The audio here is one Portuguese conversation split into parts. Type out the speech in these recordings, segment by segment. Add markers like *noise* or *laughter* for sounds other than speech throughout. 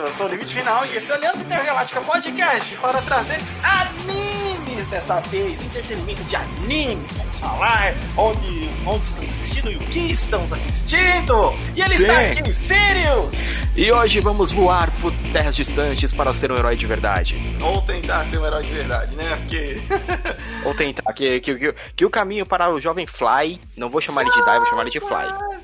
eu sou o Limite Final e esse é o Aliança Intergaláctica Podcast. Para trazer animes dessa vez, entretenimento de animes, vamos falar onde, onde estão assistindo e o que estamos assistindo. E ele Sim. está aqui, Sirius! E hoje vamos voar por terras distantes para ser um herói de verdade. Ou tentar ser um herói de verdade, né? Porque. *laughs* Ou tentar que, que, que, que o caminho para o jovem Fly, não vou chamar ele de Die, vou chamar ele de Fly.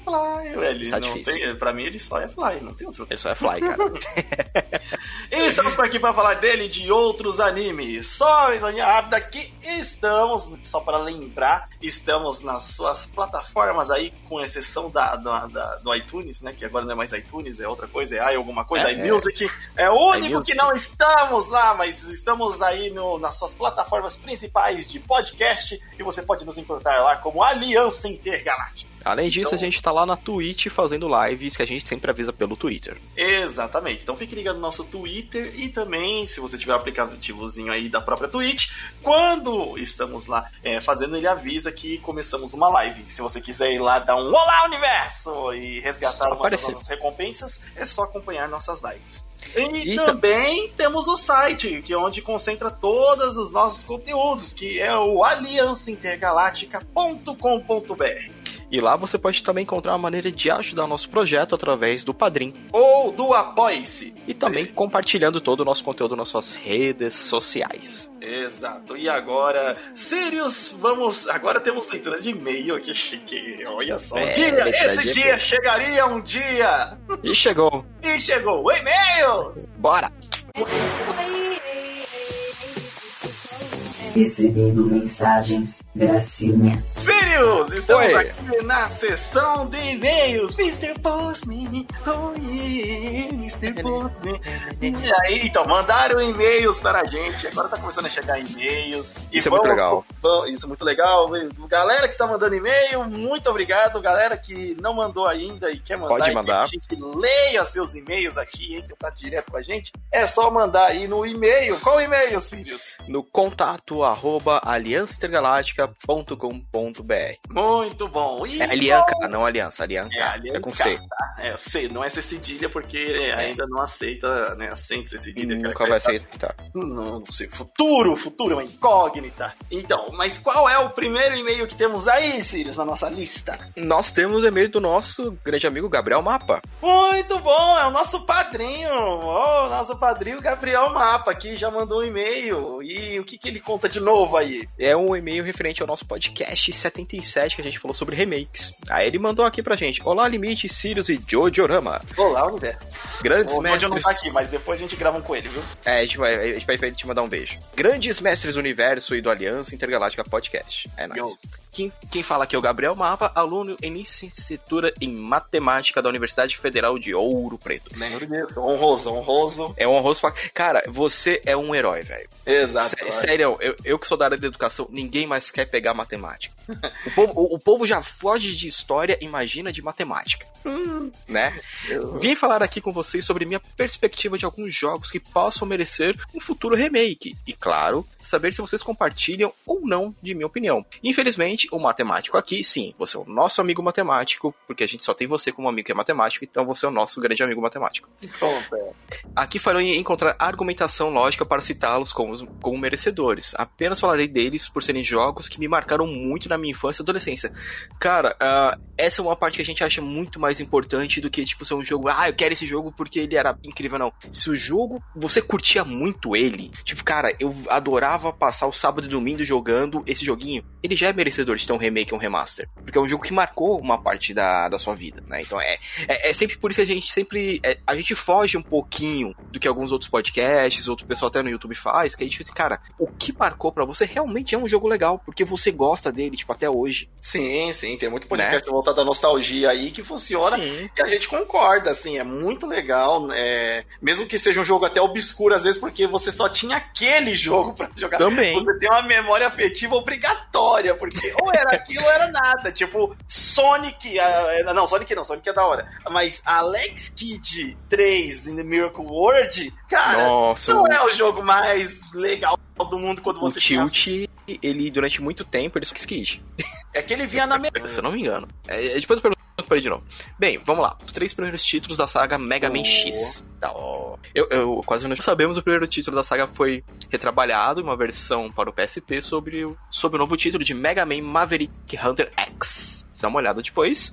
Fly, Fly. Ele Tá não difícil. tem, pra mim ele só é Fly, não tem outro. Ele só é Fly, cara. *laughs* *laughs* E estamos por aqui para falar dele e de outros animes. Só risadinha rápida que estamos, só para lembrar, estamos nas suas plataformas aí, com exceção da, da- da- do iTunes, né? Que agora não é mais iTunes, é outra coisa, é i alguma coisa, É, iMusic. É o único iMusic. que não estamos lá, mas estamos aí no- nas suas plataformas principais de podcast e você pode nos encontrar lá como Aliança Intergaláctica. Além disso, Então- a gente tá lá na Twitch fazendo lives que a gente sempre avisa pelo Twitter. Exatamente. Então fique ligado no nosso Twitter e também, se você tiver o aplicativozinho aí da própria Twitch, quando estamos lá é, fazendo, ele avisa que começamos uma live. Se você quiser ir lá dar um Olá Universo e resgatar Só nossas, recompensas, é só acompanhar nossas lives. E, E também temos o site, que é onde concentra todos os nossos conteúdos, que é o aliançaintergaláctica.com.br. E lá você pode também encontrar uma maneira de ajudar o nosso projeto através do Padrim. Ou do Apoie-se. E também compartilhando todo o nosso conteúdo nas suas redes sociais. Exato. E agora, Sirius, vamos. Agora temos leituras de e-mail. Que chique. Olha só. É, dia, esse dia e-mail. chegaria um dia. E chegou! E chegou o e-mail. Bora! Recebendo mensagens, gracinha. Sirius, estamos Oi. aqui na sessão de e-mails. Mr. Postman. Oh, yeah, Mr. Postman. E aí, então, mandaram e-mails para a gente. Agora tá começando a chegar e-mails. E Isso é muito legal. vamos- Isso é muito legal. Galera que está mandando e-mail, muito obrigado. Galera que não mandou ainda e quer mandar, Pode e mandar. que a gente leia seus e-mails aqui, em contato direto com a gente, é só mandar aí no e-mail. Qual e-mail, Sirius? No contato arroba aliançaintergaláctica.com.br Muito bom. E É Alianca, não Aliança, Alianca. É, É, Alianca, com C. tá? É, C, não é C cedilha porque é, ainda não aceita, né, acento C cedilha. que Nunca vai aceitar. Não, não sei, futuro, futuro é uma incógnita. Então, mas qual é o primeiro e-mail que temos aí, Sirius, na nossa lista? Nós temos o e-mail do nosso grande amigo Gabriel Mapa. Muito bom, é o nosso padrinho. Oh, nosso padrinho Gabriel Mapa aqui já mandou um e-mail. E o que, que ele conta de novo aí? É um e-mail referente ao nosso podcast 77 que a gente falou sobre remakes. Aí ele mandou aqui pra gente: Olá, Limite, Sirius e Jojorama. Olá, Universo. Grandes O Rodio não mestres. tá aqui, mas depois a gente grava um com ele, viu? É, a gente vai, a gente vai te mandar um beijo. Grandes mestres do universo e do Aliança Intergaláctica Podcast. É nóis. Yo. Quem, quem fala aqui é o Gabriel Mapa, aluno em licenciatura em matemática da Universidade Federal de Ouro Preto. Lembro disso. Honroso, honroso. É um honroso pra... Cara, você é um herói, velho. Exato. Sé- Sério, eu, eu que sou da área da educação, ninguém mais quer pegar matemática. O povo, o, o povo já foge de história, imagina de matemática. Né? Vim falar aqui com vocês sobre minha perspectiva de alguns jogos que possam merecer um futuro remake. E claro, saber se vocês compartilham ou não de minha opinião. Infelizmente, o matemático aqui, sim, você é o nosso amigo matemático, porque a gente só tem você como amigo que é matemático, então você é o nosso grande amigo matemático. Pronto. Aqui farei encontrar argumentação lógica para citá-los como, como merecedores. Apenas falarei deles por serem jogos que me marcaram muito na minha infância e adolescência. Cara, ah, essa é uma parte que a gente acha muito mais importante do que, tipo, ser um jogo, ah, eu quero esse jogo porque ele era incrível, não. Se o jogo, você curtia muito ele, tipo, cara, eu adorava passar o sábado e domingo jogando esse joguinho, ele já é merecedor de ter um remake ou um remaster. Porque é um jogo que marcou uma parte da, da sua vida, né? Então é, é, é sempre por isso que a gente sempre. é, a gente foge um pouquinho do que alguns outros podcasts, outro pessoal até no YouTube faz, que a gente fala assim, cara, o que marcou pra você realmente é um jogo legal, porque você gosta dele, tipo, até hoje. Sim, sim, tem muito podcast voltado à nostalgia aí que funciona Sim. e a gente concorda, assim, é muito legal, é, mesmo que seja um jogo até obscuro às vezes, porque você só tinha aquele jogo pra jogar. Também. Você tem uma memória afetiva obrigatória, porque ou era aquilo ou era nada. Tipo, Sonic. não, Sonic não, Sonic é da hora. Mas Alex Kidd 3 in the Miracle World, cara, Nossa, não é o jogo mais legal do mundo quando o você tinha- Tilt, ele durante muito tempo ele só quis Kid. É que ele vinha na *laughs* Se eu não me engano. É, é, depois eu pergunto Parei de novo. Bem, vamos lá. Os três primeiros títulos da saga Mega Man X. Tá, ó. Eu, eu quase não sabemos, o primeiro título da saga foi retrabalhado em uma versão para o PSP sobre, o- sobre o novo título de Mega Man Maverick Hunter X. Dá uma olhada depois.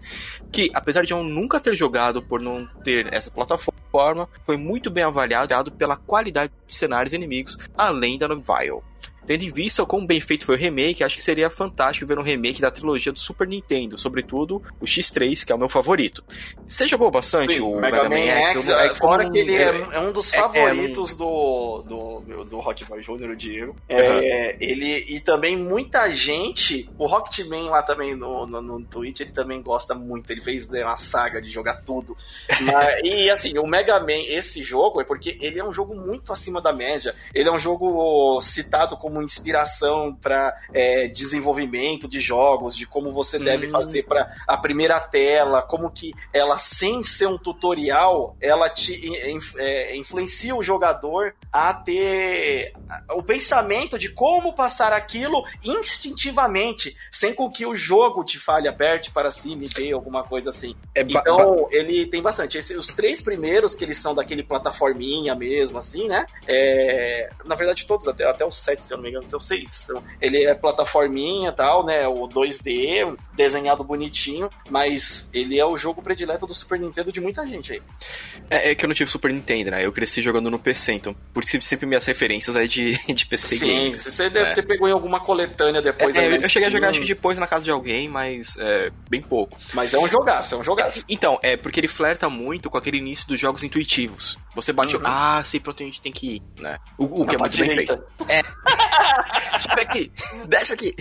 Que, apesar de eu nunca ter jogado por não ter essa plataforma, foi muito bem avaliado pela qualidade de cenários e inimigos, além da novel. Tendo em vista o quão bem feito foi o remake, acho que seria fantástico ver um remake da trilogia do Super Nintendo, sobretudo o X3, que é o meu favorito. Você jogou bastante Sim, o Mega, Man X, Eu- é fora como- que ele é, é- é um dos é- é, favoritos do, do, do, do Rock Boy Jr., o Diego. É, ele, e também muita gente, o Rocketman lá também no, no, no Twitch, ele também gosta muito, ele fez né, uma saga de jogar tudo. Mas- *laughs* e assim, o Mega Man, esse jogo, é porque ele é um jogo muito acima da média, ele é um jogo citado como inspiração para desenvolvimento de jogos, de como você deve Hum. fazer para a primeira tela, como que ela, sem ser um tutorial, ela te é, influencia o jogador a ter o pensamento de como passar aquilo instintivamente, sem com que o jogo te fale, aperte para cima e dê alguma coisa assim. é Então, ele tem bastante. Esse- os três primeiros, que eles são daquele plataforminha mesmo, assim, né? É, na verdade, todos, até, até o 7, se eu não me engano, até o 6. são- Ele é plataforminha e tal, né? O 2D, desenhado bonitinho, mas ele é o jogo predileto do Super Nintendo de muita gente aí. é, é que eu não tive Super Nintendo, né? Eu cresci jogando no PC, então por isso sempre minhas referências é de, *laughs* de PC Sim, game. você deve É. ter pegou em alguma coletânea depois. É, aí eu cheguei a jogar acho que depois na casa de alguém, mas é, bem pouco. Mas é um jogaço, é um jogaço. Então, é porque ele flerta muito com aquele início dos jogos intuitivos. Você bate, Uhum. ah, sei pra onde a gente tem que ir, né? O, o que é muito bem direita. feito. *laughs* Sobe aqui, desce aqui.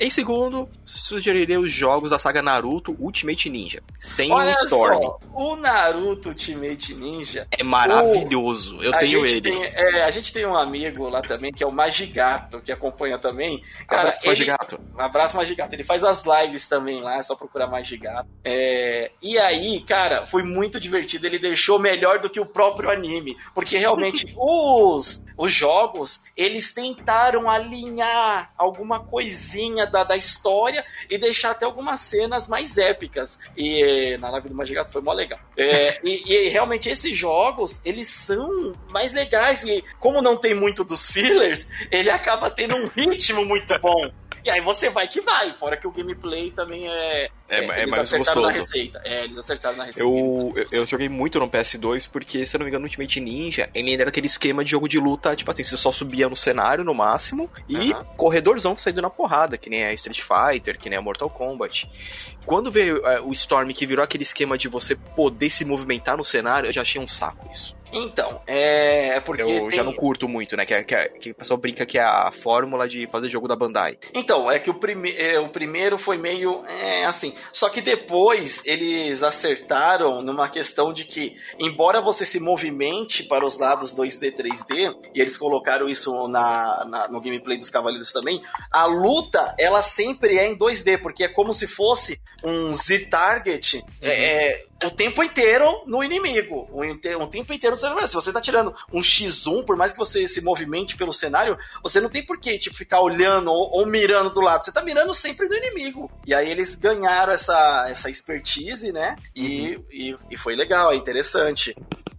Em segundo, sugeriria os jogos da saga Naruto Ultimate Ninja, sem Olha o Storm. só, o Naruto Ultimate Ninja É maravilhoso, eu a tenho ele. Tem, é, a gente tem um amigo lá também, que é o Magigato, que acompanha também. Cara, Abraço, ele, Gato. um abraço, Magigato. Ele faz as lives também lá, é só procurar Magigato. É, e aí, cara, foi muito divertido. Ele deixou melhor do que o próprio anime. Porque realmente *laughs* os, os jogos, eles tentaram alinhar alguma coisinha da, da história e deixar até algumas cenas mais épicas. E na live do Magigato foi mó legal. É, e, e realmente esses jogos, eles são mais legais. E como não tem muito dos fillers, ele acaba tendo um ritmo muito bom. E aí você vai que vai, fora que o gameplay também é. É, é eles mais acertaram na gostoso. receita. É, eles acertaram na receita. Eu, eu, eu joguei muito no PS2 porque, se eu não me engano, no Ultimate Ninja, ele ainda era aquele esquema de jogo de luta, tipo assim, você só subia no cenário no máximo e Aham. corredorzão saindo na porrada, que nem a Street Fighter, que nem a Mortal Kombat. Quando veio é, o Storm, que virou aquele esquema de você poder se movimentar no cenário, eu já achei um saco isso. Então, é, é porque. Eu tem- já não curto muito, né? Que, é- que, é- que o pessoal brinca que é a fórmula de fazer jogo da Bandai. Então, é que o, prime... é, o primeiro foi meio é, assim. Só que depois eles acertaram numa questão de que, embora você se movimente para os lados 2D, 3D, e eles colocaram isso na, na- no gameplay dos Cavaleiros também, a luta, ela sempre é em 2D, porque é como se fosse um Z-Target é, o tempo inteiro no inimigo. O, o tempo inteiro no cenário. Se você tá tirando um X1, por mais que você se movimente pelo cenário, você não tem por que tipo, ficar olhando ou, ou mirando do lado. Você tá mirando sempre no inimigo. E aí eles ganharam essa, essa expertise, né? E, e, e foi legal, é interessante.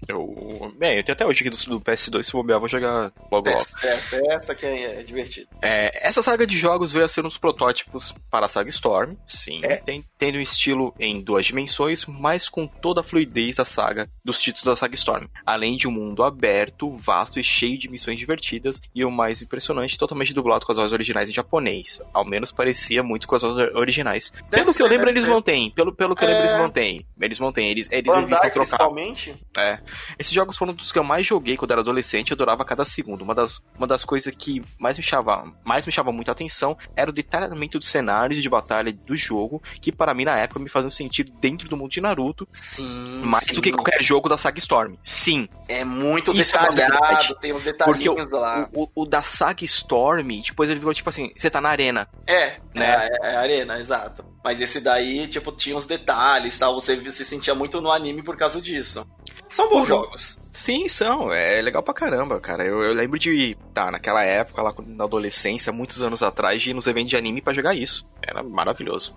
Eu. Bem, eu tenho até hoje aqui do, do PS2, se bobear, vou jogar logo logo. Testa, testa que é, é divertido. É, essa saga de jogos veio a ser um dos protótipos para a saga Storm, sim, É. tem- tendo um estilo em duas dimensões, mas com toda a fluidez da saga, dos títulos da saga Storm, além de um mundo aberto, vasto e cheio de missões divertidas, e o mais impressionante, totalmente dublado com as vozes originais em japonês, ao menos parecia muito com as vozes originais. pelo que ser, eu lembro, deve eles ser. mantêm, pelo, pelo que eu lembro, É. eles mantêm, eles mantêm, eles, eles Bandai, evitam trocar. principalmente. É. Esses jogos foram dos que eu mais joguei quando era adolescente, eu adorava cada segundo. Uma das, uma das coisas que mais me chamava, mais me chamava muita atenção era o detalhamento dos cenários de batalha do jogo, que para mim na época me faziam sentido dentro do mundo de Naruto, Sim. mais do que sim. qualquer jogo da saga Storm. Sim. É muito Isso é detalhado, verdade. tem uns Porque detalhinhos lá. O, o- o da saga Storm, depois ele ficou tipo assim, você tá na arena. É, Né? é, é arena, exato. Mas esse daí, tipo, tinha uns detalhes, tal. Você se sentia muito no anime por causa disso. São bons Uhum. jogos. Sim, são. É legal pra caramba, cara. Eu, eu lembro de, tá, naquela época, lá na adolescência, muitos anos atrás, de ir nos eventos de anime pra jogar isso. Era maravilhoso.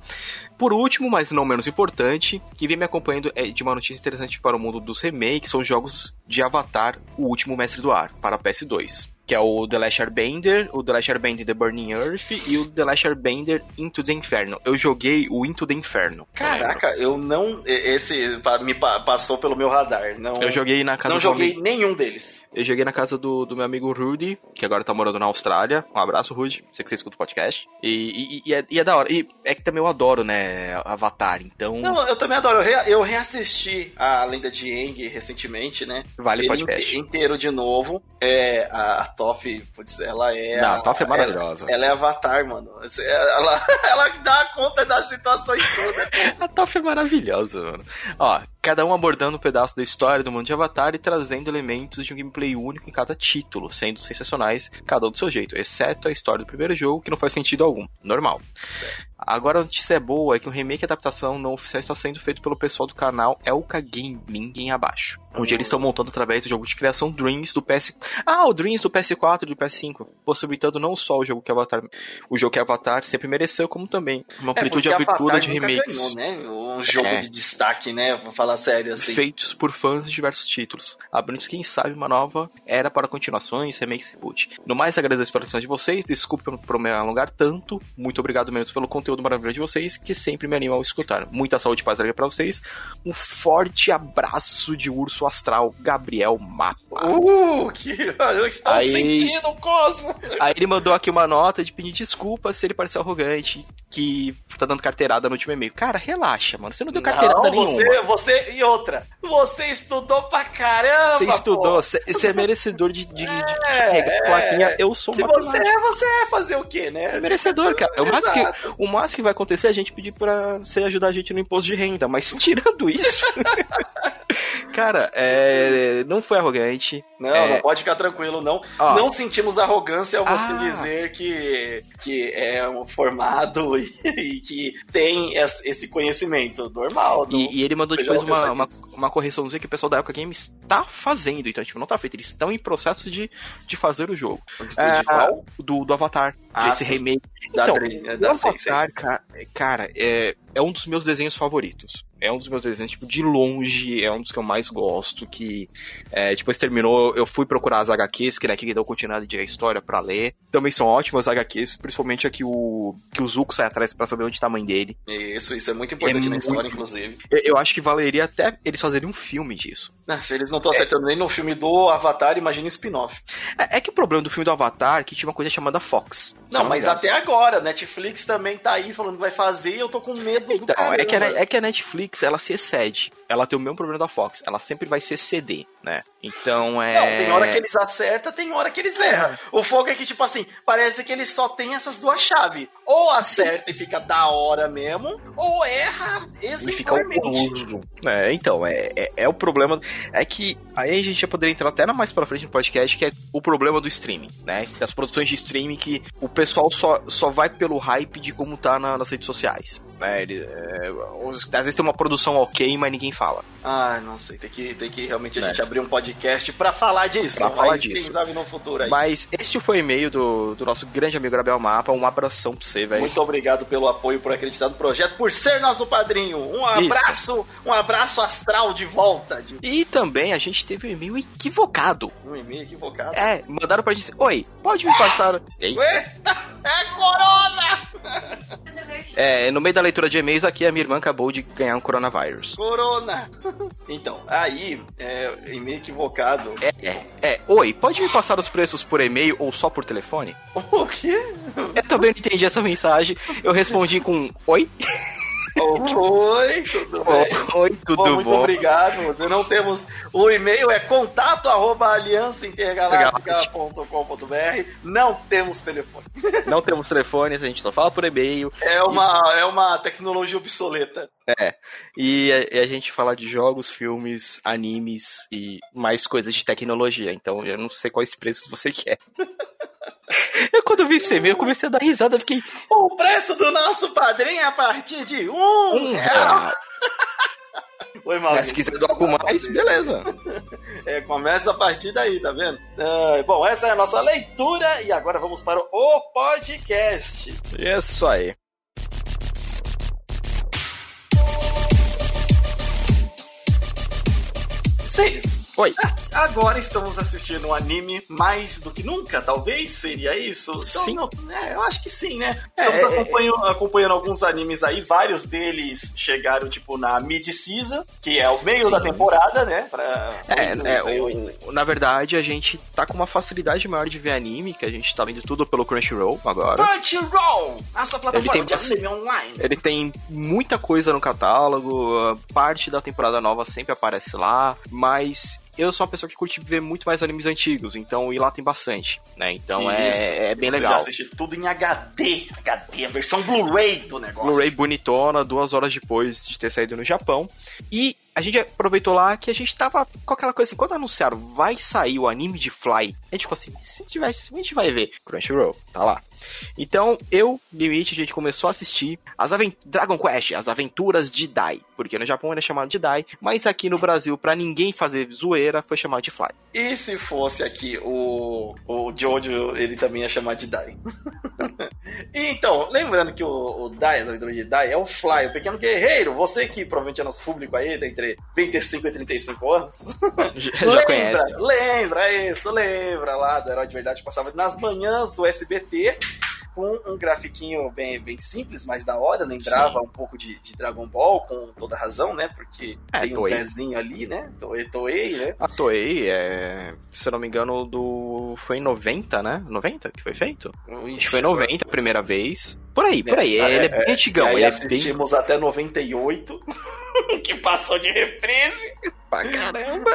Por último, mas não menos importante, que vem me acompanhando é de uma notícia interessante para o mundo dos remakes, são jogos de Avatar, o último mestre do ar, para PS2. Que é o The Last Airbender, o The Last Airbender The Burning Earth e o The Last Airbender Into the Inferno. Eu joguei o Into the Inferno. eu. Caraca, eu não. Esse me pa- passou pelo meu radar. Não, Eu joguei na casa não joguei nenhum deles. Eu joguei na casa do, do meu amigo Rudy, que agora tá morando na Austrália. Um abraço, Rudy. Sei que você escuta o podcast. E, e- e é, e é da hora. E é que também eu adoro, né, Avatar. Então, Não, eu também adoro. Eu, rea- eu reassisti a Lenda de Aang recentemente, né? vale Ele podcast. inte- inteiro de novo. É, a, a Toff, putz, ela é. Não, a, a Toff é maravilhosa. Ela, ela é avatar, mano. Ela, *laughs* ela dá conta das situações todas. *laughs* A Toff é maravilhosa, mano. Ó, cada um abordando um pedaço da história do mundo de Avatar e trazendo elementos de um gameplay único em cada título, sendo sensacionais, cada um do seu jeito, exceto a história do primeiro jogo, que não faz sentido algum. Normal. Agora a notícia boa é que um remake e adaptação não oficial está sendo feito pelo pessoal do canal Elka Gaming em abaixo. Onde eles estão montando através do jogo de criação Dreams do PS. Ah, o Dreams do PS4 e do PS5. Possibilitando não só o jogo que Avatar. O jogo que Avatar sempre mereceu, como também uma amplitude de É, abertura de remakes. Ganhou, né? Um jogo É. de destaque, né? Vou falar sério assim. feitos por fãs de diversos títulos, abrindo quem sabe uma nova era para continuações, remakes e reboot. No mais, agradeço pela atenção de vocês, desculpe por- por me alongar tanto, muito obrigado mesmo pelo conteúdo maravilhoso de vocês, que sempre me animam a escutar. Muita saúde e paz e alegria pra vocês, um forte abraço de urso astral, Gabriel Mapa. Uh, que eu estou Aí- sentindo o cosmo. Aí ele mandou aqui uma nota de pedir desculpas se ele parecer arrogante, que tá dando carteirada no último e-mail. Cara, relaxa, mano, você não deu carteirada Não, nenhuma. você, você e outra. Você estudou pra caramba. Você estudou, você você é merecedor de, de, de *laughs* É, carregar é. a plaquinha. Eu sou Se você é, você é fazer o quê, né? Você é merecedor, cara. O máximo, que, o máximo que vai acontecer é a gente pedir pra você ajudar a gente no imposto de renda. Mas tirando isso. *laughs* cara, é, não foi arrogante. Não, É. não pode ficar tranquilo, não. Ó. Não sentimos arrogância ao você Ah. dizer que, que é um formado *laughs* e, e que tem es- esse conhecimento normal. não- E, e ele mandou depois uma, uma, uma correçãozinha que o pessoal da Época Games está fazendo. Então, tipo, não tá feito. Eles estão em processo de, de fazer o jogo. É? Do, do Avatar. Ah, desse sim. remake. Da então, Dream, é, o da sim, sim. Avatar, ca- cara, é, é um dos meus desenhos favoritos. É um dos meus desenhos, tipo, de longe, é um dos que eu mais gosto, que é, depois terminou, eu fui procurar as HQs, que né, que deu continuidade de história pra ler. Também são ótimas HQs, principalmente a que o, que o Zuko sai atrás pra saber onde tá a mãe dele. Isso, isso é muito importante É na história, muito- inclusive. Eu, eu acho que valeria até eles fazerem um filme disso. Ah, se eles não estão acertando nem no filme do Avatar, imagina o spin-off. É, é que o problema do filme do Avatar é que tinha uma coisa chamada Fox. Não, mas até agora, Netflix também tá aí falando que vai fazer e eu tô com medo do Então, caramba. é que, a, é que a Netflix, ela se excede. Ela tem o mesmo problema da Fox. Ela sempre vai se exceder, né? Então, é... Não, tem hora que eles acertam, tem hora que eles erram. O fogo é que, tipo assim, parece que eles só tem essas duas chaves. Ou acerta e fica da hora mesmo, ou erra E fica exemplarmente. É, então, é, é, é o problema. É que aí a gente já poderia entrar até mais pra frente no podcast, que é o problema do streaming, né? Das produções de streaming que o pessoal só, só vai pelo hype de como tá na- nas redes sociais. Né? Ele, é, às vezes tem uma produção ok, mas ninguém fala. Ah, não sei, tem que, tem que realmente a É. gente abrir um podcast pra falar disso. Pra falar mas disso. Quem sabe no futuro aí. Mas este foi o e-mail do, do nosso grande amigo Gabriel Mapa. Um abração pra você, velho. Muito obrigado pelo apoio, por acreditar no projeto, por ser nosso padrinho. Um abraço, um abraço astral de volta. De E também a gente teve um e-mail equivocado. um e-mail equivocado. É, mandaram pra gente. Oi, pode me passar. Ei, Ué? *laughs* É corona! *laughs* É, no meio da leitura de e-mails aqui, a minha irmã acabou de ganhar um coronavírus. Corona! *laughs* Então, aí, é, e-mail equivocado. É, é, é. Oi, pode me passar os preços por e-mail ou só por telefone? *laughs* O quê? Eu também não entendi essa mensagem. Eu respondi com Oi? Oi, tudo bem? Oi, tudo Bom, muito bom? obrigado. Você não temos. O e-mail é contato arroba aliançaintergaláctica.com.br. Não temos telefone. *laughs* Não temos telefones, a gente só fala por e-mail. É uma, é uma tecnologia obsoleta. É. E a, e a gente fala de jogos, filmes, animes e mais coisas de tecnologia. Então eu não sei quais preços você quer. *laughs* Eu, quando vi esse e-mail, eu comecei a dar risada, fiquei. O preço do nosso padrinho é a partir de um, Um real. real. *laughs* Foi mal. Mas se quiser doar com mais, beleza. *laughs* É, começa a partir daí, tá vendo? Ah, bom, essa é a nossa leitura e agora vamos para o podcast. Isso aí. Sirius, Oi. *laughs* agora estamos assistindo um anime mais do que nunca, talvez? Seria isso? Então, Sim. não- é, eu acho que sim, né? Estamos É, acompanhando, acompanhando alguns animes aí, vários deles chegaram, tipo, na mid-season, que é o meio Sim. da temporada, né? Pra, É, é, o- na verdade, a gente tá com uma facilidade maior de ver anime, que a gente tá vendo tudo pelo Crunchyroll agora. Crunchyroll! A sua plataforma de anime online. Ele tem muita coisa no catálogo, parte da temporada nova sempre aparece lá, mas eu sou uma pessoa que curte ver muito mais animes antigos, então e lá tem bastante, né? Então Isso. é, é bem legal. já assiste tudo em HD. HD, a versão Blu-ray do negócio. Blu-ray bonitona, duas horas depois de ter saído no Japão. E a gente aproveitou lá que a gente tava com aquela coisa assim, quando anunciaram vai sair o anime de Fly, a gente ficou assim, se tiver, a gente vai ver. Crunchyroll, tá lá. Então, eu, Limite, a gente começou a assistir as Dragon Quest, as aventuras de Dai. Porque no Japão era chamado de Dai, mas aqui no Brasil, pra ninguém fazer zoeira, foi chamado de Fly. E se fosse aqui o, o Jojo, ele também ia chamar de Dai. *laughs* Então, lembrando que o, o Dai, as aventuras de Dai, é o Fly, o pequeno guerreiro. Você que provavelmente é nosso público aí, entre 25 e 35 anos. *laughs* Já, já lembra, conhece. lembra isso, lembra lá do Herói de Verdade que passava nas manhãs do SBT com um grafiquinho bem, bem simples, mas da hora, lembrava um pouco de, de Dragon Ball, com toda razão, né? Porque É, tem um Toei. pezinho ali, né? Toei, Toei, né? A Toei, é, se eu não me engano, do foi em 90, né? 90 que foi feito? Acho que foi em 90 a primeira vez. Por aí, por aí. É, ele é é, bem antigão. e aí Ele é bem assistimos até 98, *laughs* que passou de reprise. pra caramba.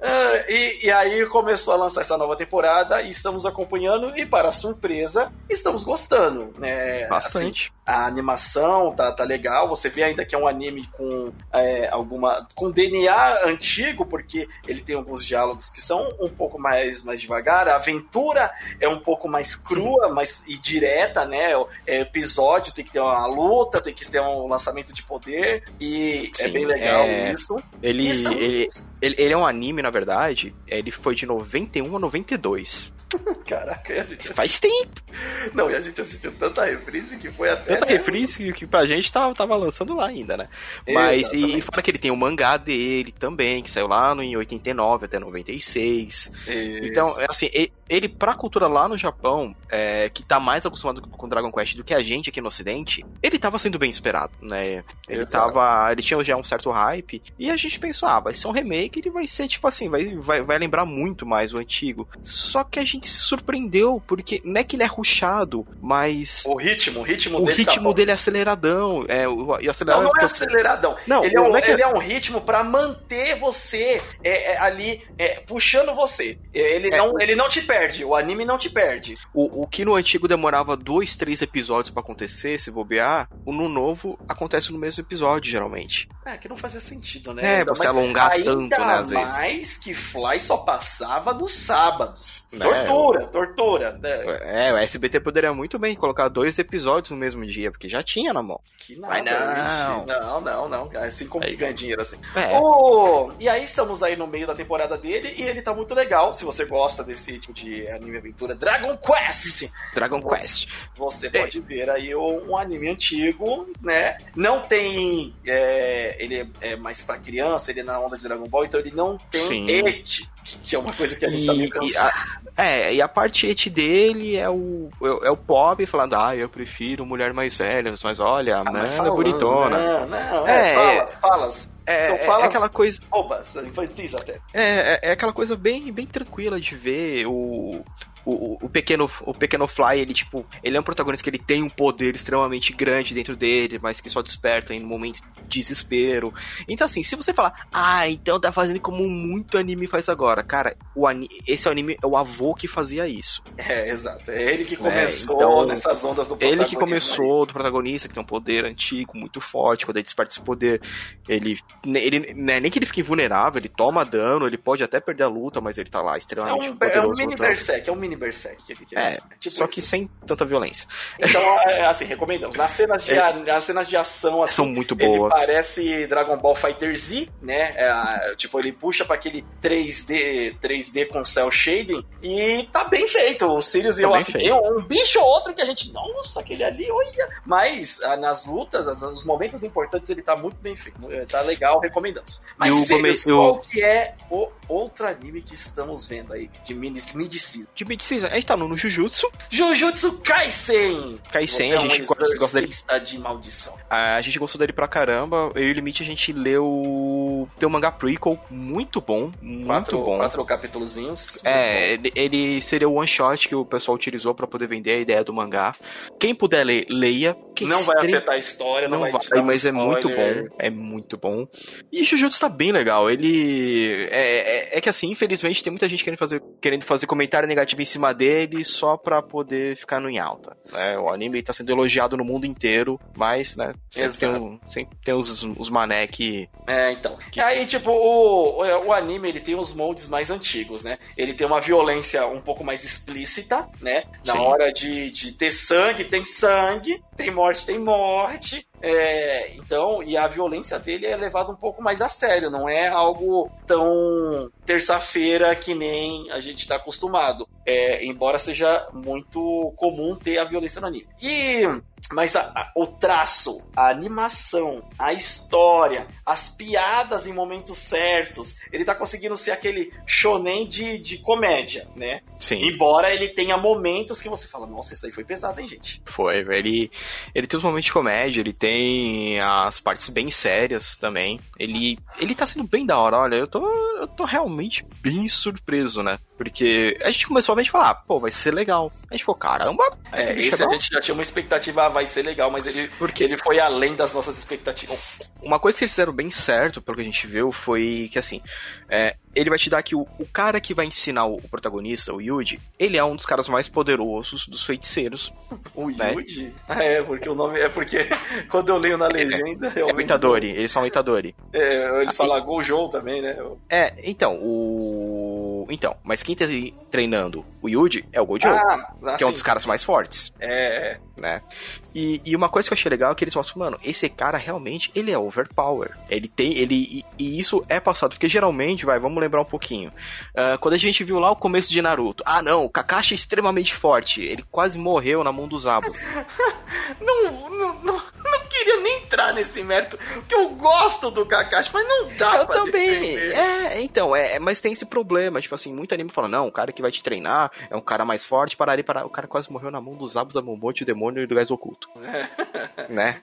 Ah, e, e aí começou a lançar essa nova temporada e estamos acompanhando e para surpresa estamos gostando, né? Assim, Bastante. A animação tá, tá legal. Você vê ainda que é um anime com é, alguma com DNA antigo, porque ele tem alguns diálogos que são um pouco mais, mais devagar. A aventura é um pouco mais crua, mais e direta, né? É, episódio tem que ter uma luta, tem que ter um lançamento de poder e é Sim, bem legal é- isso. Ele, estamos- ele, ele, ele é um anime, na verdade. Ele foi de 91 a 92. *laughs* Caraca, e a gente Faz tempo. Não, e a gente assistiu tanta reprise que foi até. Tanta né? reprise que pra gente tava, tava lançando lá ainda, né? Mas, e, e fora que ele tem o mangá dele também, que saiu lá no, em 89 até 96. Então, é assim, ele pra cultura lá no Japão, é, que tá mais acostumado com Dragon Quest do que a gente aqui no ocidente, ele tava sendo bem esperado, né? Ele Exato. tava. Ele tinha já um certo hype. E a gente pensou, ah, vai ser um remake, ele vai ser, tipo assim, vai, vai, vai lembrar muito mais o antigo. Só que a gente se surpreendeu, porque não é que ele é ruchado, mas. O ritmo, o ritmo O dele. Tá ritmo bom. dele é aceleradão. É, o, e Não, aceleradão não é aceleradão. Não, ele, é um, não é que- ele é um ritmo pra manter você é, é, ali é, puxando você. É, Ele, É. não, ele não te perde, o anime não te perde. O, o que no antigo demorava dois, três episódios pra acontecer, se bobear, o no novo acontece no mesmo episódio, geralmente. É, que não fazia sentido, né? É, Ainda você mais- alongar Ainda tanto, né, às vezes. mais que Fly só passava nos sábados. Né, Tortura, tortura. né? É, o SBT poderia muito bem colocar dois episódios no mesmo dia, porque já tinha na mão. Que nada, Mas não. vixe. não, não, não. Assim como Aí. ganha dinheiro assim. É, Oh, e aí estamos aí no meio da temporada dele e ele tá muito legal. Se você gosta desse tipo de anime aventura Dragon Quest, Dragon Nossa. Quest. você pode ver aí um anime antigo, né? Não tem. é, ele é, é mais pra criança, ele é na onda de Dragon Ball, então ele não tem Sim. et, que é uma coisa que a gente tá meio E, e cansado. a, é, e a parte et dele é o, é, é o Bob falando, ah, eu prefiro mulher mais velha, mas olha, a Ah, mas Amanda é falando, bonitona. Não, não, é, É, falas, falas. É, São é- falas- é aquela coisa. Bobas, infantis até. É, é, é aquela coisa bem, bem tranquila de ver o. O, o pequeno o pequeno Fly, ele tipo, ele é um protagonista que ele tem um poder extremamente grande dentro dele, mas que só desperta em um momento de desespero. Então assim, se você falar, ah, então tá fazendo como muito anime faz agora, cara, o ani esse é anime é o avô que fazia isso. É, exato. É ele que começou então, nessas ondas do Ele que começou do protagonista, que tem um poder antigo, muito forte. Quando ele desperta esse poder, ele. ele não é nem que ele fique invulnerável, ele toma dano, ele pode até perder a luta, mas ele tá lá aí. É extremamente um, é poderoso. um mini lutando. Berserk, é um mini Berserk. Que ele quer. É, tipo Só isso. que sem tanta violência. Então, é, assim, recomendamos. Nas cenas de, nas cenas de ação, assim, São muito ele boas. parece Dragon Ball Fighter Z, né? É, tipo, ele puxa pra aquele 3D, 3D com cel shading e tá bem feito. O Sirius e Tá eu, bem assim, feito. um, bicho ou outro que a gente, nossa, aquele ali, olha. Mas ah, nas lutas, as- os momentos importantes, ele tá muito bem feito. É, Tá legal, recomendamos. Mas, E Sirius, come- qual que é o outro anime que estamos vendo aí, de mid-season? De mid-season, a gente tá no, no Jujutsu. Jujutsu Kaisen! Kaisen, Você é a um gente gosta, gosta dele. de maldição. A gente gostou dele pra caramba. Eu e o Limite a gente leu. Tem um mangá prequel muito bom. Muito Quatro, bom. quatro capítulozinhos. É, ele, ele seria o one shot que o pessoal utilizou pra poder vender a ideia do mangá. Quem puder ler, leia. que não vai afetar a história, não, Não vai, vai, dar um mas é muito bom. É muito bom. E Jujutsu tá bem legal. Ele. É, é, é que assim, infelizmente, tem muita gente querendo fazer, querendo fazer comentário negativo em cima dele só pra poder ficar no em alta. Né? O anime tá sendo elogiado no mundo inteiro, mas, né? Sempre tem, um- sempre tem os, os mané que. É, então. E aí, tipo, o, o, o anime, ele tem os moldes mais antigos, né? Ele tem uma violência um pouco mais explícita, né? Na Sim. hora de, de ter sangue, tem sangue. Tem morte, tem morte. É, então, e a violência dele é levada um pouco mais a sério, não é algo tão terça-feira que nem a gente tá acostumado. É, embora seja muito comum ter a violência no anime. E mas a- a- o traço, a animação, a história, as piadas em momentos certos, ele tá conseguindo ser aquele shonen de, de comédia, né? Sim. Embora ele tenha momentos que você fala, nossa, isso aí foi pesado, hein, gente? Foi, ele, ele tem os momentos de comédia, ele tem as partes bem sérias também. Ele, ele tá sendo bem da hora, olha, eu tô, eu tô realmente bem surpreso, né? Porque a gente começou a falar, ah, pô, vai ser legal. A gente falou, caramba, É, bicho esse a bom. gente já tinha uma expectativa, vai ser legal, mas ele, Porque ele foi além das nossas expectativas. uma coisa que eles fizeram bem certo, pelo que a gente viu, foi que assim, é, ele vai te dar que o, o cara que vai ensinar o, o protagonista, o Yuji, ele é um dos caras mais poderosos dos feiticeiros. O Né? Yuji? Ah, é, porque o nome é porque *laughs* quando eu leio na legenda, É realmente. o Itadori, eles são Itadori. É, eles falam Gojo também, né? É, então, o. Então, mas quem tá treinando o Yuji é o Gojo, Ah, que é um assim, dos caras mais fortes, É, né? E, e uma coisa que eu achei legal é que eles mostram, mano, esse cara realmente, ele é overpower. Ele tem, ele, e, e isso é passado, porque geralmente, vai, vamos lembrar um pouquinho. Ah, quando a gente viu lá o começo de Naruto, ah não, o Kakashi é extremamente forte, ele quase morreu na mão dos Abus. *laughs* não, não, não queria nem entrar nesse mérito, porque eu gosto do Kakashi, mas não dá Eu pra também. defender. É, então, é, é, mas tem esse problema. Tipo assim, muito anime fala, não, o cara que vai te treinar é um cara mais forte, parar ali, parar. O cara quase morreu na mão dos Abus, da Momote, o demônio e do gás oculto. né?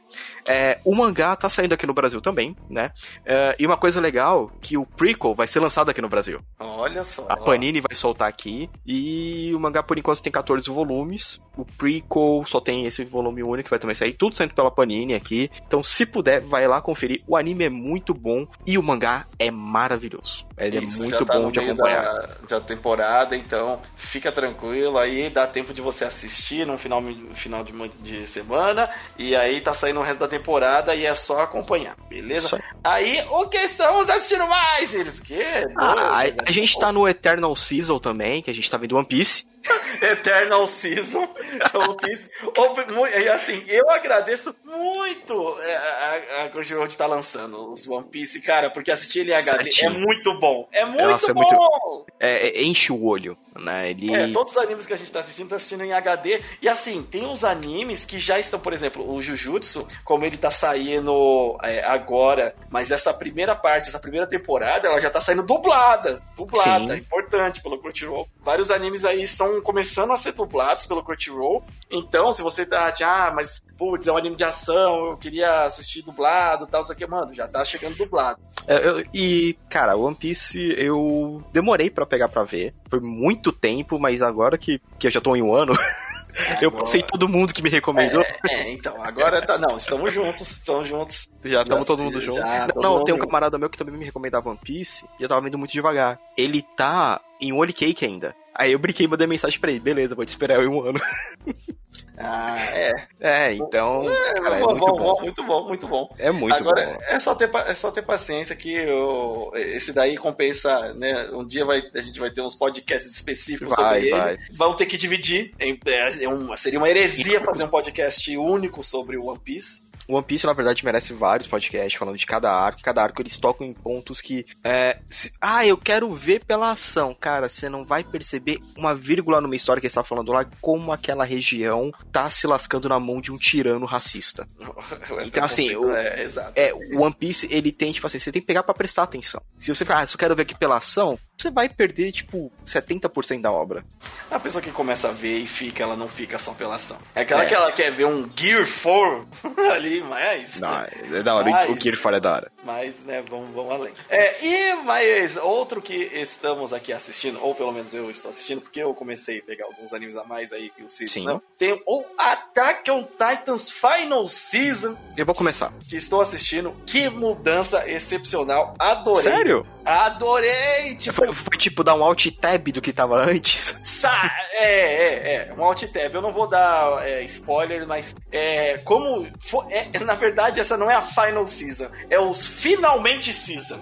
É, o mangá tá saindo aqui no Brasil também, né? É, e uma coisa legal, que o prequel vai ser lançado aqui no Brasil. Olha só. A Panini vai soltar aqui. E o mangá, por enquanto, tem 14 volumes. O prequel só tem esse volume único que vai também sair. Tudo saindo pela Panini aqui. Então, se puder, vai lá conferir. O anime é muito bom e o mangá é maravilhoso. Ele Isso, é muito tá bom de acompanhar. Da, da temporada, então fica tranquilo aí, dá tempo de você assistir no final, final de, de semana, e aí tá saindo o resto da temporada e é só acompanhar, beleza? Aí. Aí, o que estamos assistindo mais, Sirius? Que? Ah, a, a gente tá no Eternal Season também, que a gente tá vendo One Piece. *laughs* Eternal Season, One Piece. Ô, mu- E assim, eu agradeço muito é, a, a Crunchyroll de estar lançando os One Piece, cara, porque assistir ele em HD Certinho. é muito bom. É muito Nossa, é bom! muito- É, é, enche o olho, né? Ele. É, todos os animes que a gente tá assistindo, tá assistindo em HD. E assim, tem uns animes que já estão, por exemplo, o Jujutsu, como ele tá saindo é, agora, mas essa primeira parte, essa primeira temporada, ela já tá saindo dublada. Dublada, Sim. importante pelo Crunchyroll. Vários animes aí estão começando a ser dublados pelo Crunchyroll. Então, se você tá, ah, mas, putz, é um anime de ação, eu queria assistir dublado e tal, isso aqui, mano, já tá chegando dublado. É, eu- e, cara, One Piece eu demorei pra pegar pra ver. Foi muito tempo, mas agora que, que eu já tô em um ano, *laughs* eu Agora- passei todo mundo que me recomendou. É, então, agora tá. Não, estamos juntos, estamos juntos. Já estamos todo mundo junto. já, não, não, tem um camarada meu que também me recomendava One Piece e eu tava vendo muito devagar. Ele tá em Holy Cake ainda. Aí eu brinquei e mandei mensagem pra ele, beleza, vou te esperar em um ano. *laughs* Ah, é. É, então. É, cara, é bom, muito bom, bom. muito bom, muito bom. É muito Agora, bom. é só, ter, é só ter paciência que eu- esse daí compensa, né? Um dia vai, a gente vai ter uns podcasts específicos Vai, sobre vai. ele. Vão ter que dividir. em- é, é seria uma heresia fazer um podcast único sobre o One Piece. One Piece, na verdade, merece vários podcasts falando de cada arco. Cada arco eles tocam em pontos que. é, se- ah, eu quero ver pela ação. Cara, você não vai perceber uma vírgula numa história que ele está falando lá, como aquela região tá se lascando na mão de um tirano racista. *laughs* Então, assim, o- é. É, One Piece, ele tem, tipo assim, você tem que pegar pra prestar atenção. Se você ficar, ah, só quero ver aqui pela ação, você vai perder, tipo, 70% da obra. A pessoa que começa a ver e fica, ela não fica só pela ação. É aquela É. que ela quer ver um Gear 4 *laughs* ali, mas. Não, é da hora. Mas- O que ele fala é da hora. Mas, né, vamos, vamos além. É, e mais outro que estamos aqui assistindo, ou pelo menos eu estou assistindo, porque eu comecei a pegar alguns animes a mais aí que o Sim. não. Tem o Attack on Titans Final Season, Eu vou começar. que estou assistindo. Que mudança excepcional. Adorei. Sério? Adorei! Tipo, Foi, foi tipo dar um alt tab do que tava antes? *laughs* Sa é, é, é, um alt tab. Eu não vou dar é, spoiler, mas é, como. fo- é, na verdade, essa não é a final season, é os finalmente season.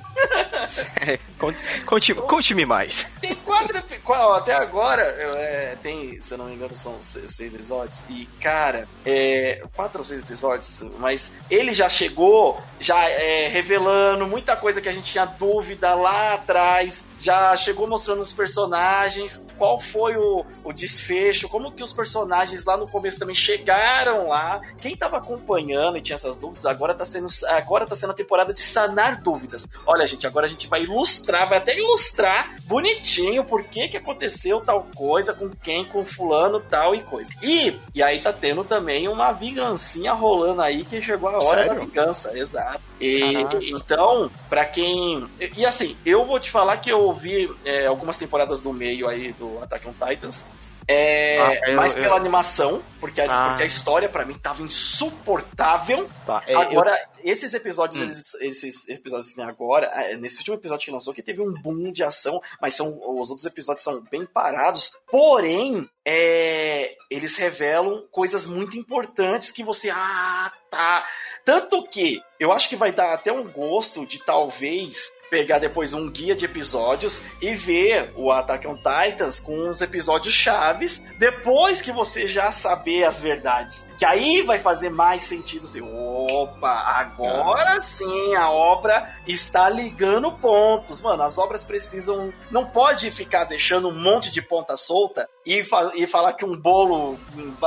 É, conte- Conte-me conte mais. Tem quatro qual- Até agora, é, tem, se eu não me engano, são se- seis episódios. E, cara, é, quatro ou seis episódios, mas ele já chegou, já é, revelando muita coisa que a gente tinha dúvida lá atrás. Já chegou mostrando os personagens, qual foi o, o desfecho, como que os personagens lá no começo também chegaram lá. Quem tava acompanhando e tinha essas dúvidas, agora tá sendo, agora tá sendo a temporada de sanar dúvidas. Olha, gente, agora a gente vai ilustrar, vai até ilustrar bonitinho por que que aconteceu tal coisa, com quem, com fulano, tal e coisa. E, e aí tá tendo também uma vingancinha rolando aí que chegou a hora Sério? da vingança, exato. E, Caraca. então, pra quem. E, e assim, eu vou te falar que eu ouvi é, algumas temporadas do meio aí do Attack on Titans. É, Ah, eu- mais eu- pela animação, porque a, Ah. porque a história pra mim tava insuportável. Tá, é, Agora, esses episódios, Hum. eles- esses episódios que tem agora, é, nesse último episódio que lançou, que teve um boom de ação, mas são os outros episódios são bem parados. Porém, é, eles revelam coisas muito importantes que você. Ah, tá. Tanto que eu acho que vai dar até um gosto de talvez pegar depois um guia de episódios e ver o Attack on Titans com os episódios chaves depois que você já saber as verdades. Que aí vai fazer mais sentido assim, opa, agora sim a obra está ligando pontos. Mano, as obras precisam. Não pode ficar deixando um monte de ponta solta e, fa- e falar que um bolo,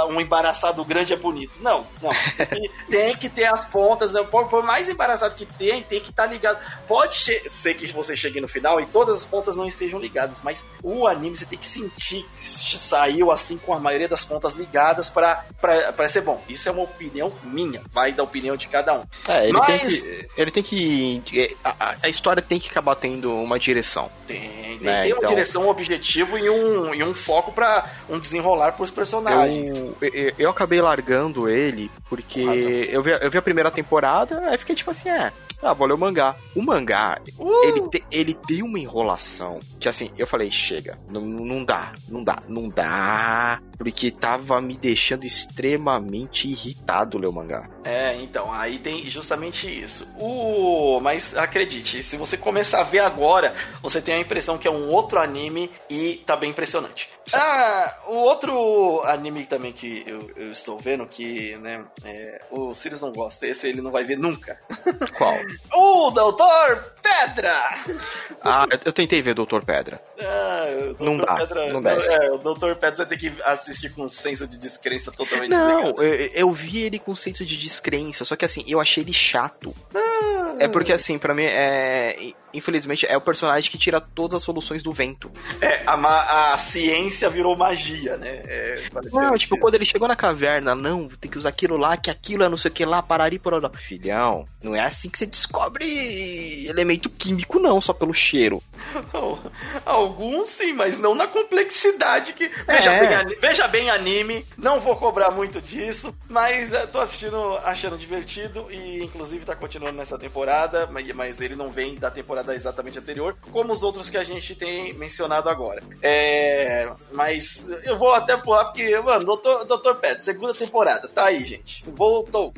um embaraçado grande é bonito. Não, não. Tem que, ter as pontas. Por, por mais embaraçado que tem, tem que estar ligado. Pode ser que você chegue no final e todas as pontas não estejam ligadas, mas o anime você tem que sentir que saiu assim com a maioria das pontas ligadas pra, pra ser bom. Isso é uma opinião minha, vai da opinião de cada um. É, ele Mas- tem que. Ele tem que. A, a- a história tem que acabar tendo uma direção. Tem, tem, Né, tem uma então- direção, um objetivo e um, e um foco pra um desenrolar pros personagens. Eu, eu, eu acabei largando ele porque eu vi, eu vi a primeira temporada, aí fiquei tipo assim, é. Ah, vou ler o mangá. O mangá, Uh! ele, te- ele tem uma enrolação que assim, eu falei, chega, não, não dá, não dá, não dá, porque tava me deixando extremamente irritado ler o mangá. É, então, aí tem justamente isso. O, mas acredite, se você começar a ver agora, você tem a impressão que é um outro anime e tá bem impressionante. Ah, o outro anime também que eu, eu estou vendo, que, né, é, o Sirius não gosta, esse ele não vai ver nunca. *laughs* Qual? O Doutor Pedra! *laughs* Ah, eu, tentei ver Doutor Pedra. Ah. Não dá, Pedra, não desce. É, o Doutor Pedra você tem que assistir com senso de descrença totalmente Não, eu, eu vi ele com senso de descrença, só que assim, eu achei ele chato. É porque assim, pra mim, é. Infelizmente, é o personagem que tira todas as soluções do vento. É, a, a ciência virou magia, né? É, Não, basicamente tipo, quando ele chegou na caverna, não, tem que usar aquilo lá, que aquilo é não sei o que lá, parari por Filhão, não é assim que você descobre elemento químico, não, só pelo cheiro. *laughs* Alguns sim, mas não na complexidade que. Veja, É. bem, veja bem anime, não vou cobrar muito disso, mas eh, tô assistindo, achando divertido e inclusive tá continuando nessa temporada, mas ele não vem da temporada temporada exatamente anterior, como os outros que a gente tem mencionado agora. É, mas eu vou até pular porque, mano, Doutor, Doutor Pet, segunda temporada, tá aí, gente. Voltou.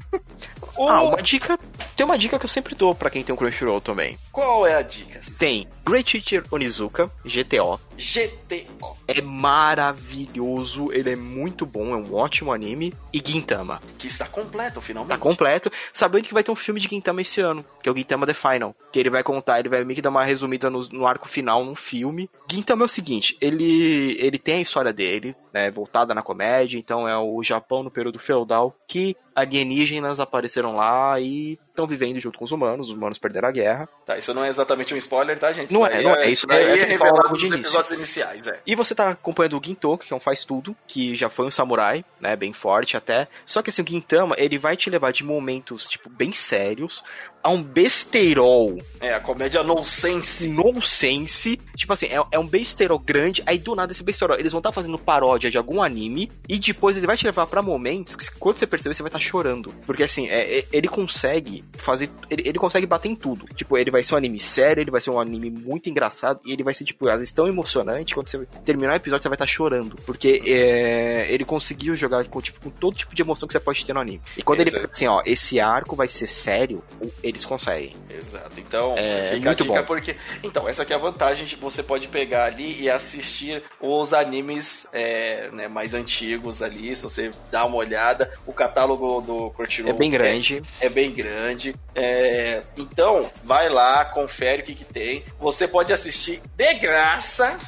O... *laughs* Ah, uma dica. Tem uma dica que eu sempre dou para quem tem um Crunchyroll também. Qual é a dica? Tem Great Teacher Onizuka, GTO. GTO. É maravilhoso, ele é muito bom, é um ótimo anime. E Gintama. Que está completo, finalmente. Está completo, sabendo que vai ter um filme de Gintama esse ano, que é o Gintama The Final. Que ele vai contar, ele vai meio que dar uma resumida no, no arco final num filme. Gintama é o seguinte, ele, ele tem a história dele, né, voltada na comédia, então é o Japão no período feudal, que alienígenas apareceram lá e estão vivendo junto com os humanos, os humanos perderam a guerra. Tá, isso não é exatamente um spoiler, tá, gente? Não é, não é, isso daí é, é, é revelado nos episódios iniciais, é. E você tá acompanhando o Gintoki, que é um faz tudo, que já foi um samurai, né, bem forte até. Só que assim, o Gintama, ele vai te levar de momentos, tipo, bem sérios, a um besteirol. É, a comédia nonsense. Nonsense. Tipo assim, é, é um besteirol grande, aí do nada esse besteirol, eles vão estar tá fazendo paródia de algum anime, e depois ele vai te levar para momentos que quando você perceber, você vai estar tá chorando. Porque assim, é, é, ele consegue fazer. Ele, ele, consegue bater em tudo. Tipo, ele vai ser um anime sério, ele vai ser um anime muito engraçado, e ele vai ser, tipo, às vezes tão emocionante, quando você terminar o episódio, você vai estar tá chorando. Porque é, ele conseguiu jogar com, tipo, com todo tipo de emoção que você pode ter no anime. E quando ele fala assim, ó, esse arco vai ser sério, eles conseguem. Exato. Então, é, fica dica bom. porque. Então, essa aqui é a vantagem de você pode pegar ali e assistir os animes é, né, mais antigos ali. Se você dá uma olhada, o catálogo do Crunchyroll é bem grande. É, é bem grande. É, então, vai lá, confere o que, que tem. Você pode assistir de graça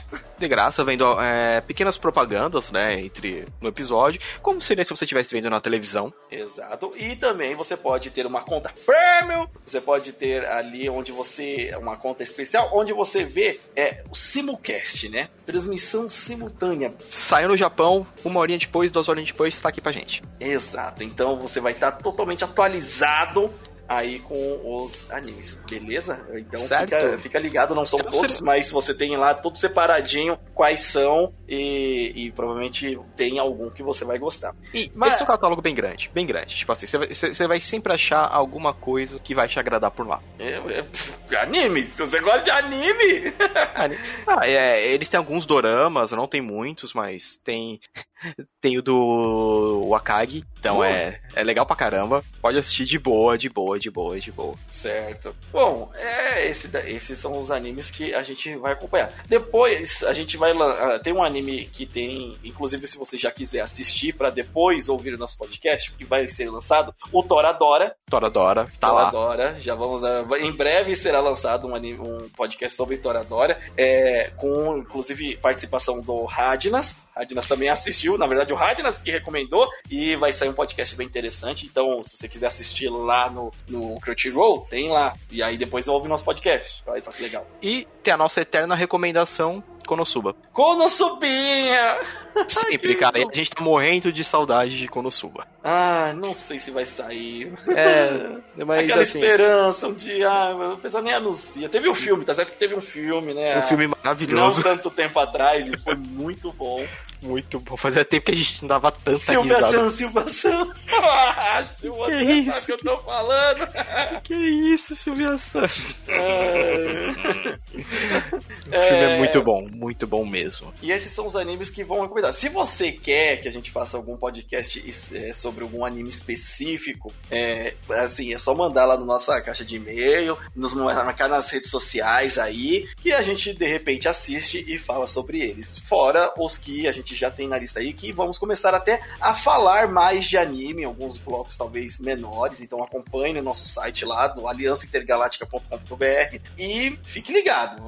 de graça, vendo é, pequenas propagandas, né, entre no episódio, como seria se você estivesse vendo na televisão. Exato. E também você pode ter uma conta premium, você pode ter ali onde você uma conta especial, onde você vê é o simulcast, né? Transmissão simultânea. Saiu no Japão, uma horinha depois, duas horinhas depois, está aqui pra gente. Exato. Então você vai estar totalmente atualizado aí com os animes, beleza? Então fica, fica, ligado, não são Eu todos, sei. mas você tem lá tudo separadinho quais são e, e, provavelmente tem algum que você vai gostar. E mas... esse é um catálogo bem grande, bem grande. Tipo assim, você vai, sempre achar alguma coisa que vai te agradar por lá. É, é, anime? Se você gosta de anime! *laughs* ah, é, eles têm alguns doramas, não tem muitos, mas tem *laughs* tem o do Wakagi, então é, é legal pra caramba. Pode assistir de boa, de boa, de boa, de boa. Certo. Bom, é, esse, esses são os animes que a gente vai acompanhar. Depois, a gente vai. Uh, tem um anime que tem, inclusive, se você já quiser assistir para depois ouvir o nosso podcast, que vai ser lançado, o Toradora. Toradora, tá Toradora, lá. já vamos. Uh, em breve será lançado um, anime, um podcast sobre Toradora, é, com inclusive participação do Radnas. Radnas também assistiu, na verdade, o Radnas que recomendou, e vai sair um podcast bem interessante. Então, se você quiser assistir lá no, no Crunchyroll, tem lá. E aí depois ouve nosso podcast. Olha só que legal. E tem a nossa eterna recomendação Konosuba. Konosubinha! Sempre, cara. E a gente tá morrendo de saudade de Konosuba. Ah, não sei se vai sair. É, *laughs* mas Aquela assim... esperança um dia, ah, o pessoal nem anuncia. Teve um filme, tá certo que teve um filme, né? Um filme maravilhoso. Não tanto tempo atrás e foi muito bom. *laughs* Muito bom. Fazia tempo que a gente não dava tanta Silvia risada. Silvia *laughs* ah, Silvia que, que isso? que eu tô falando? Que, que isso, Silvia Santos? É... o filme é... é muito bom, muito bom mesmo. E esses são os animes que vão recomendar. Se você quer que a gente faça algum podcast é, sobre algum anime específico, é, assim, é só mandar lá na nossa caixa de e-mail, nos marcar nas redes sociais aí, que a gente de repente assiste e fala sobre eles. Fora os que a gente já tem na lista aí, que vamos começar até a falar mais de anime, alguns blocos talvez menores, então acompanhe no nosso site lá, do aliançaintergaláctica.com.br e fique ligado.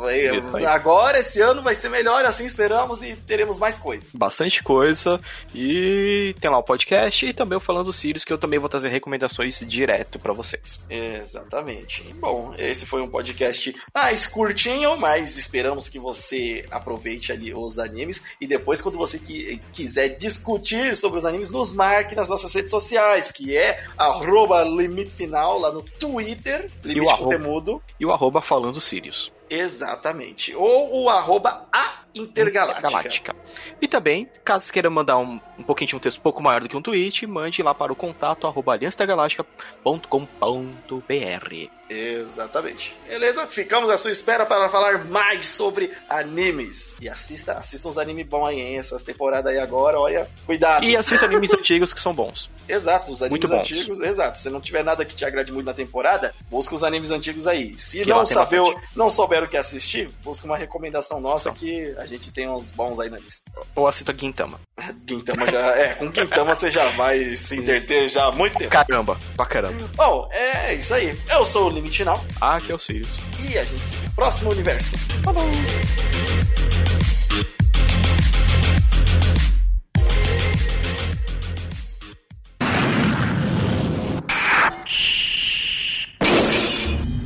Agora, esse ano vai ser melhor, assim esperamos e teremos mais coisa. Bastante coisa, e tem lá o podcast e também o Falando Sirius, que eu também vou trazer recomendações direto para vocês. Exatamente. Bom, esse foi um podcast mais curtinho, mas esperamos que você aproveite ali os animes e depois quando você que, quiser discutir sobre os animes, nos marque nas nossas redes sociais, que é arroba limite final lá no Twitter, limite e o arroba, e o arroba falando Sirius. Exatamente. Ou o arroba a Intergaláctica. Intergaláctica. E também, caso você queira mandar um, um pouquinho de um texto um pouco maior do que um tweet, mande lá para o contato arroba aliançaintergaláctica.com.br. Exatamente. Beleza? Ficamos à sua espera para falar mais sobre animes. E assista, assista uns animes bons aí, hein? Essas temporadas aí agora, olha, cuidado. E assista animes antigos que são bons. Exato, os animes Muito bons. antigos, exato. Se não tiver nada que te agrade muito na temporada, busca os animes antigos aí. Se Que não saber, não souber o que assistir, busca uma recomendação nossa que a gente tem uns bons aí na lista. Ou assista Gintama. *laughs* Gintama já, é, com Gintama você já vai se interter já há muito tempo. Caramba, pra caramba. Bom, é isso aí. Eu sou o Limite Final Ah, que é o Sirius. e a gente se vê no próximo universo. Falou!